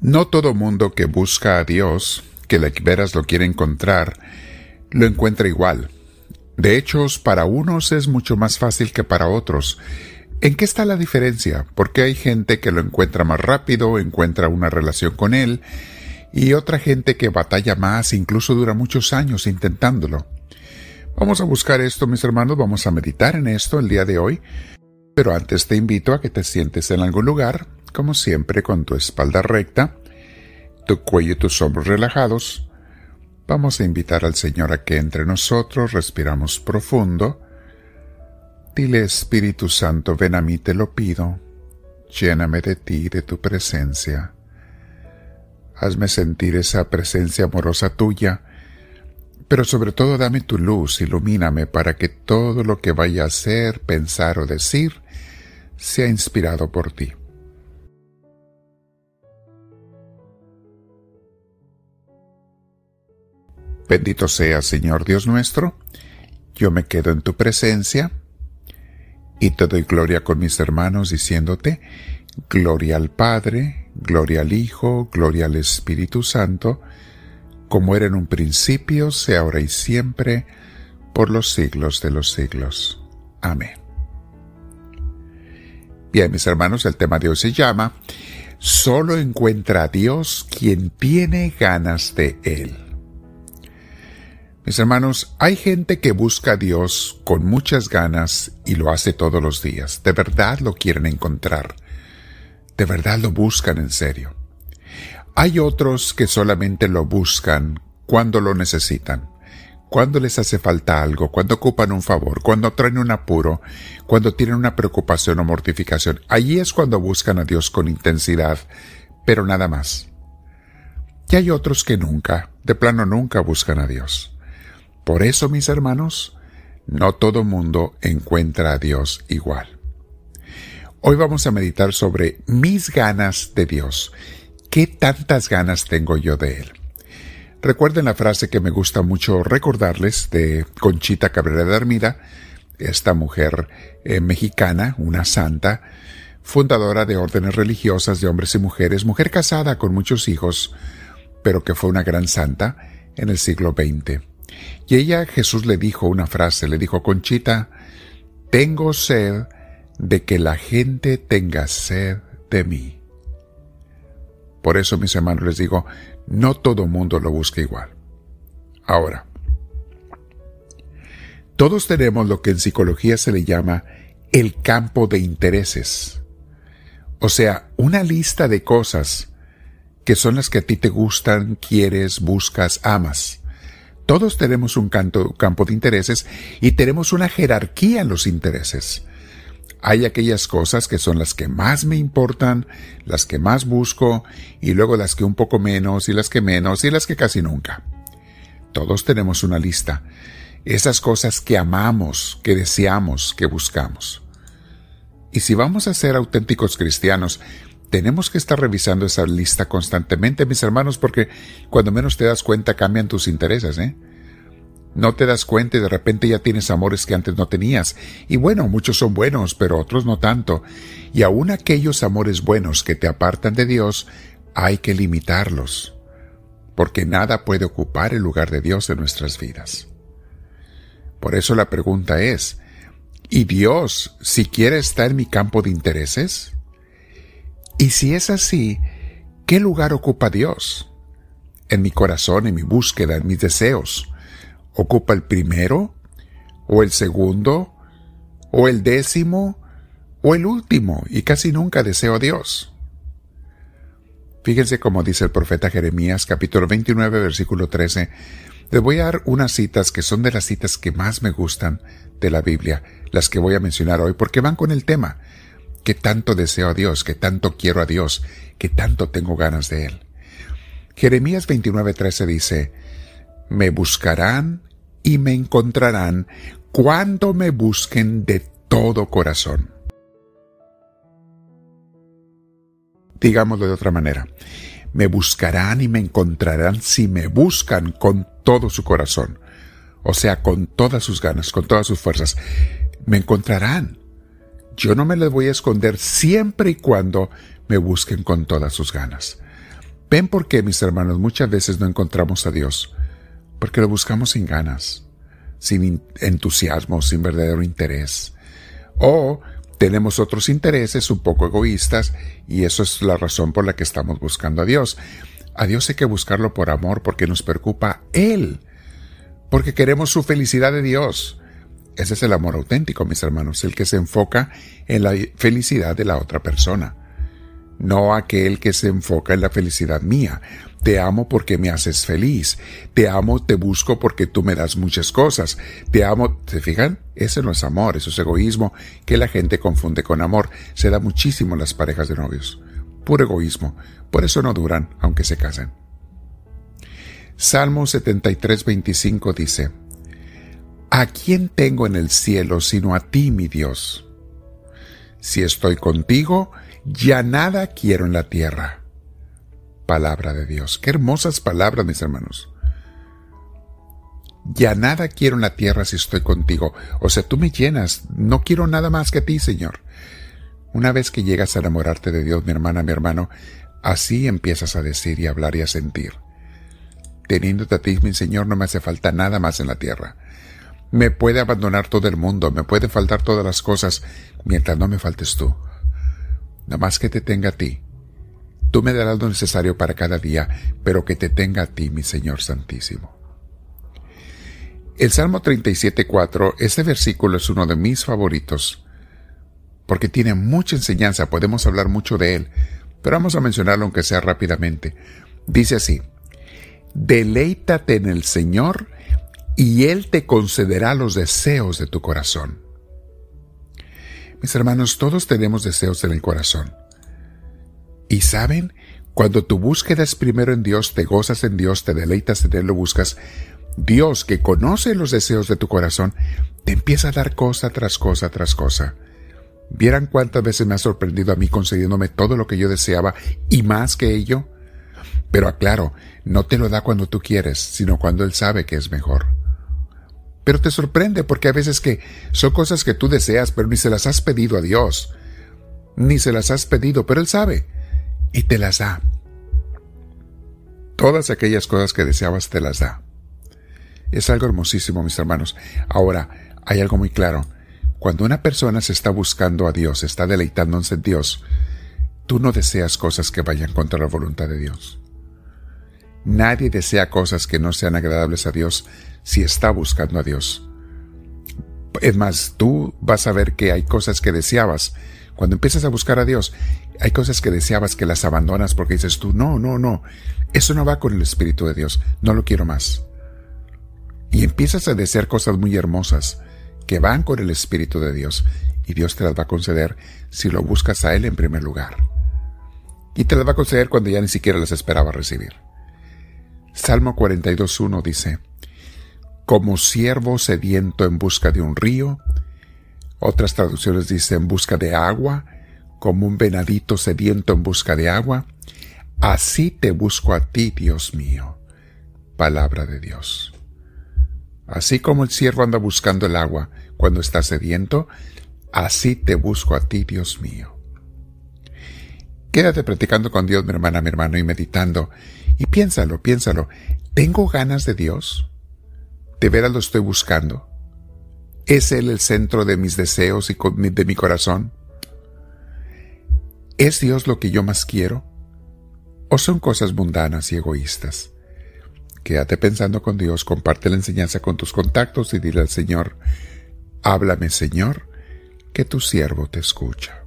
No todo mundo que busca a Dios, que la veras lo quiere encontrar, lo encuentra igual. De hecho, para unos es mucho más fácil que para otros. ¿En qué está la diferencia? Porque hay gente que lo encuentra más rápido, encuentra una relación con él, y otra gente que batalla más, incluso dura muchos años intentándolo. Vamos a buscar esto, mis hermanos, vamos a meditar en esto el día de hoy, pero antes te invito a que te sientes en algún lugar, como siempre, con tu espalda recta, tu cuello y tus hombros relajados. Vamos a invitar al Señor a que entre nosotros respiramos profundo. Dile Espíritu Santo, ven a mí, te lo pido. Lléname de ti, de tu presencia. Hazme sentir esa presencia amorosa tuya, pero sobre todo dame tu luz, ilumíname para que todo lo que vaya a hacer, pensar o decir sea inspirado por ti. Bendito sea, Señor Dios nuestro, yo me quedo en tu presencia y te doy gloria con mis hermanos diciéndote, gloria al Padre, gloria al Hijo, gloria al Espíritu Santo, como era en un principio, sea ahora y siempre, por los siglos de los siglos. Amén. Bien, mis hermanos, el tema de hoy se llama Solo encuentra a Dios quien tiene ganas de Él. Mis hermanos, hay gente que busca a Dios con muchas ganas y lo hace todos los días. De verdad lo quieren encontrar. De verdad lo buscan en serio. Hay otros que solamente lo buscan cuando lo necesitan, cuando les hace falta algo, cuando ocupan un favor, cuando traen un apuro, cuando tienen una preocupación o mortificación. Allí es cuando buscan a Dios con intensidad, pero nada más. Y hay otros que nunca, de plano nunca buscan a Dios. Por eso, mis hermanos, no todo mundo encuentra a Dios igual. Hoy vamos a meditar sobre mis ganas de Dios. ¿Qué tantas ganas tengo yo de Él? Recuerden la frase que me gusta mucho recordarles de Conchita Cabrera de Armida, esta mujer eh, mexicana, una santa, fundadora de órdenes religiosas de hombres y mujeres, mujer casada con muchos hijos, pero que fue una gran santa en el siglo XX. Y ella Jesús le dijo una frase, le dijo, Conchita, tengo sed de que la gente tenga sed de mí. Por eso, mis hermanos, les digo, no todo mundo lo busca igual. Ahora, todos tenemos lo que en psicología se le llama el campo de intereses. O sea, una lista de cosas que son las que a ti te gustan, quieres, buscas, amas. Todos tenemos un campo de intereses y tenemos una jerarquía en los intereses. Hay aquellas cosas que son las que más me importan, las que más busco, y luego las que un poco menos, y las que menos, y las que casi nunca. Todos tenemos una lista. Esas cosas que amamos, que deseamos, que buscamos. Y si vamos a ser auténticos cristianos, tenemos que estar revisando esa lista constantemente, mis hermanos, porque cuando menos te das cuenta cambian tus intereses, ¿eh? No te das cuenta y de repente ya tienes amores que antes no tenías. Y bueno, muchos son buenos, pero otros no tanto. Y aun aquellos amores buenos que te apartan de Dios, hay que limitarlos. Porque nada puede ocupar el lugar de Dios en nuestras vidas. Por eso la pregunta es, ¿y Dios siquiera está en mi campo de intereses? Y si es así, ¿qué lugar ocupa Dios? En mi corazón, en mi búsqueda, en mis deseos ocupa el primero, o el segundo, o el décimo, o el último, y casi nunca deseo a Dios. Fíjense como dice el profeta Jeremías capítulo 29 versículo 13. Les voy a dar unas citas que son de las citas que más me gustan de la Biblia, las que voy a mencionar hoy, porque van con el tema. Que tanto deseo a Dios, que tanto quiero a Dios, que tanto tengo ganas de Él. Jeremías 29:13 dice, me buscarán y me encontrarán cuando me busquen de todo corazón. Digámoslo de otra manera, me buscarán y me encontrarán si me buscan con todo su corazón, o sea, con todas sus ganas, con todas sus fuerzas. Me encontrarán. Yo no me les voy a esconder siempre y cuando me busquen con todas sus ganas. ¿Ven por qué, mis hermanos, muchas veces no encontramos a Dios? Porque lo buscamos sin ganas, sin entusiasmo, sin verdadero interés. O tenemos otros intereses un poco egoístas y eso es la razón por la que estamos buscando a Dios. A Dios hay que buscarlo por amor porque nos preocupa Él, porque queremos su felicidad de Dios. Ese es el amor auténtico, mis hermanos, el que se enfoca en la felicidad de la otra persona, no aquel que se enfoca en la felicidad mía. Te amo porque me haces feliz. Te amo, te busco porque tú me das muchas cosas. Te amo, ¿se fijan? Ese no es amor, eso es egoísmo que la gente confunde con amor. Se da muchísimo en las parejas de novios. Puro egoísmo. Por eso no duran, aunque se casen. Salmo 73, 25 dice, ¿A quién tengo en el cielo sino a ti, mi Dios? Si estoy contigo, ya nada quiero en la tierra. Palabra de Dios. Qué hermosas palabras, mis hermanos. Ya nada quiero en la tierra si estoy contigo. O sea, tú me llenas. No quiero nada más que a ti, Señor. Una vez que llegas a enamorarte de Dios, mi hermana, mi hermano, así empiezas a decir y hablar y a sentir. Teniéndote a ti, mi Señor, no me hace falta nada más en la tierra. Me puede abandonar todo el mundo, me puede faltar todas las cosas, mientras no me faltes tú. Nada más que te tenga a ti. Tú me darás lo necesario para cada día, pero que te tenga a ti, mi Señor Santísimo. El Salmo 37.4, este versículo es uno de mis favoritos, porque tiene mucha enseñanza, podemos hablar mucho de él, pero vamos a mencionarlo aunque sea rápidamente. Dice así, Deleítate en el Señor y Él te concederá los deseos de tu corazón. Mis hermanos, todos tenemos deseos en el corazón. Y saben, cuando tu búsqueda primero en Dios, te gozas en Dios, te deleitas en Él, lo buscas, Dios que conoce los deseos de tu corazón, te empieza a dar cosa tras cosa tras cosa. ¿Vieran cuántas veces me ha sorprendido a mí concediéndome todo lo que yo deseaba y más que ello? Pero aclaro, no te lo da cuando tú quieres, sino cuando Él sabe que es mejor. Pero te sorprende porque a veces que son cosas que tú deseas, pero ni se las has pedido a Dios. Ni se las has pedido, pero Él sabe. Y te las da. Todas aquellas cosas que deseabas te las da. Es algo hermosísimo, mis hermanos. Ahora, hay algo muy claro. Cuando una persona se está buscando a Dios, está deleitándose en Dios, tú no deseas cosas que vayan contra la voluntad de Dios. Nadie desea cosas que no sean agradables a Dios si está buscando a Dios. Es más, tú vas a ver que hay cosas que deseabas. Cuando empiezas a buscar a Dios, hay cosas que deseabas que las abandonas porque dices tú, no, no, no, eso no va con el Espíritu de Dios, no lo quiero más. Y empiezas a desear cosas muy hermosas que van con el Espíritu de Dios y Dios te las va a conceder si lo buscas a Él en primer lugar. Y te las va a conceder cuando ya ni siquiera las esperaba recibir. Salmo 42.1 dice, como siervo sediento en busca de un río. Otras traducciones dicen en busca de agua, como un venadito sediento en busca de agua. Así te busco a ti, Dios mío. Palabra de Dios. Así como el siervo anda buscando el agua cuando está sediento, así te busco a ti, Dios mío. Quédate practicando con Dios, mi hermana, mi hermano, y meditando. Y piénsalo, piénsalo. ¿Tengo ganas de Dios? ¿De veras lo estoy buscando? ¿Es Él el centro de mis deseos y de mi corazón? ¿Es Dios lo que yo más quiero? ¿O son cosas mundanas y egoístas? Quédate pensando con Dios, comparte la enseñanza con tus contactos y dile al Señor, háblame Señor, que tu siervo te escucha.